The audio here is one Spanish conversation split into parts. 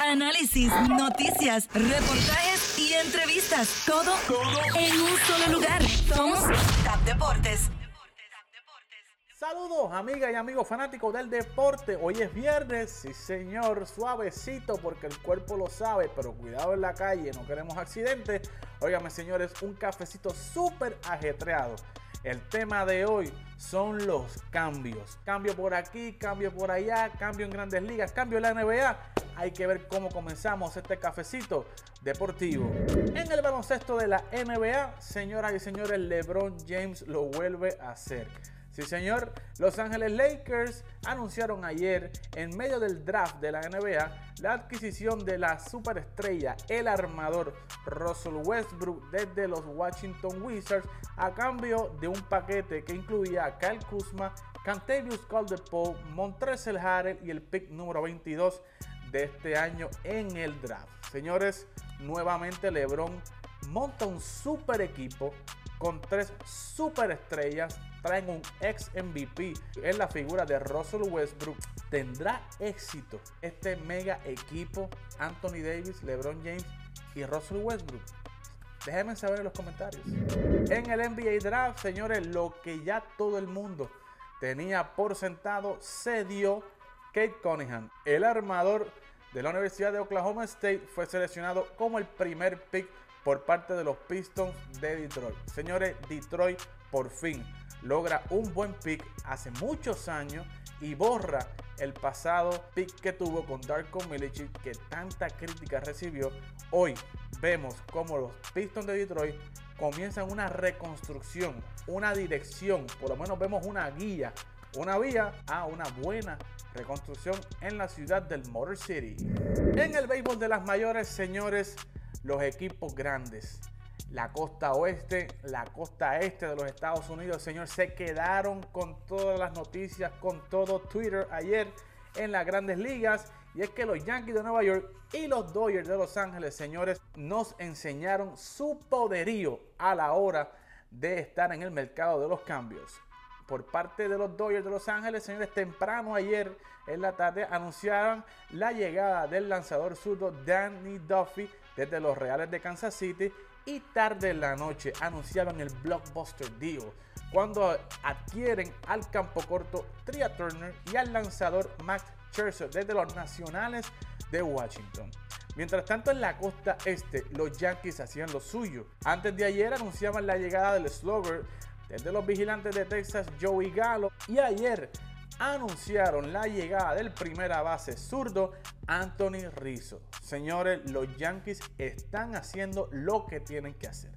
análisis, noticias, reportajes y entrevistas. Todo, en un solo lugar. Somos TAP Deportes. Saludos, amigas y amigos fanáticos del deporte. Hoy es viernes, sí señor, suavecito porque el cuerpo lo sabe, pero cuidado en la calle, no queremos accidentes. Óigame, señores, un cafecito súper ajetreado. El tema de hoy son los cambios. Cambio por aquí, cambio por allá, cambio en grandes ligas, cambio en la NBA. Hay que ver cómo comenzamos este cafecito deportivo. En el baloncesto de la NBA, señoras y señores, LeBron James lo vuelve a hacer. Sí, señor. Los Ángeles Lakers anunciaron ayer, en medio del draft de la NBA, la adquisición de la superestrella, el armador Russell Westbrook desde los Washington Wizards, a cambio de un paquete que incluía a Kyle Kuzma, Cantavius Calderpool, Montrezl Harrell y el pick número 22 de este año en el draft. Señores, nuevamente LeBron monta un super equipo con tres superestrellas traen un ex MVP en la figura de Russell Westbrook. ¿Tendrá éxito este mega equipo Anthony Davis, LeBron James y Russell Westbrook? Déjenme saber en los comentarios. En el NBA Draft, señores, lo que ya todo el mundo tenía por sentado se dio. Kate Cunningham, el armador de la Universidad de Oklahoma State, fue seleccionado como el primer pick por parte de los Pistons de Detroit. Señores, Detroit por fin logra un buen pick hace muchos años y borra el pasado pick que tuvo con Darko Milicic que tanta crítica recibió. Hoy vemos como los Pistons de Detroit comienzan una reconstrucción, una dirección, por lo menos vemos una guía, una vía a una buena reconstrucción en la ciudad del Motor City. En el béisbol de las mayores, señores, los equipos grandes la costa oeste, la costa este de los Estados Unidos, señor, se quedaron con todas las noticias, con todo Twitter ayer en las grandes ligas. Y es que los Yankees de Nueva York y los Dodgers de Los Ángeles, señores, nos enseñaron su poderío a la hora de estar en el mercado de los cambios. Por parte de los Dodgers de Los Ángeles, señores, temprano ayer en la tarde anunciaron la llegada del lanzador zurdo Danny Duffy desde los Reales de Kansas City y tarde en la noche anunciaron el blockbuster deal cuando adquieren al campo corto Tria Turner y al lanzador Max Scherzer desde los Nacionales de Washington. Mientras tanto en la costa este los Yankees hacían lo suyo. Antes de ayer anunciaban la llegada del slugger desde los vigilantes de Texas Joey Gallo y ayer anunciaron la llegada del primera base zurdo Anthony Rizzo. Señores, los Yankees están haciendo lo que tienen que hacer.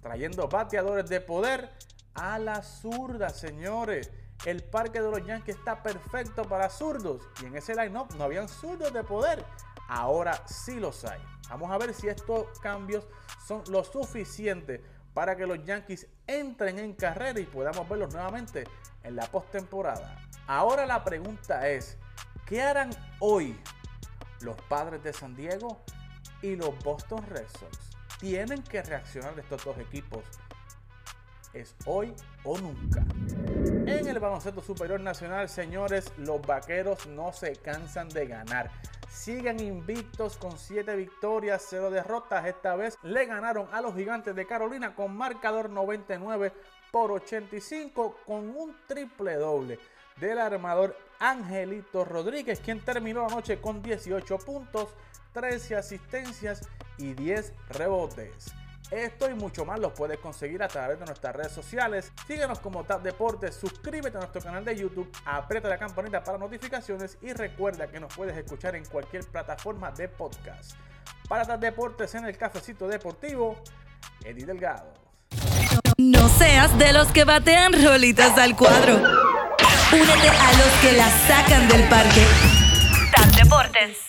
Trayendo bateadores de poder a la zurda, señores. El parque de los Yankees está perfecto para zurdos. Y en ese line-up no habían zurdos de poder. Ahora sí los hay. Vamos a ver si estos cambios son lo suficiente para que los Yankees entren en carrera y podamos verlos nuevamente en la postemporada. Ahora la pregunta es, ¿qué harán hoy los padres de San Diego y los Boston Red Sox? Tienen que reaccionar estos dos equipos. Es hoy o nunca. En el baloncesto superior nacional, señores, los vaqueros no se cansan de ganar. Siguen invictos con 7 victorias, 0 derrotas. Esta vez le ganaron a los gigantes de Carolina con marcador 99 por 85 con un triple doble del armador Angelito Rodríguez, quien terminó la noche con 18 puntos, 13 asistencias y 10 rebotes. Esto y mucho más lo puedes conseguir a través de nuestras redes sociales. Síguenos como TAP Deportes, suscríbete a nuestro canal de YouTube, aprieta la campanita para notificaciones y recuerda que nos puedes escuchar en cualquier plataforma de podcast. Para TAP Deportes en el cafecito deportivo, Eddie Delgado. No seas de los que batean rolitas al cuadro. Únete a los que la sacan del parque. TAP Deportes.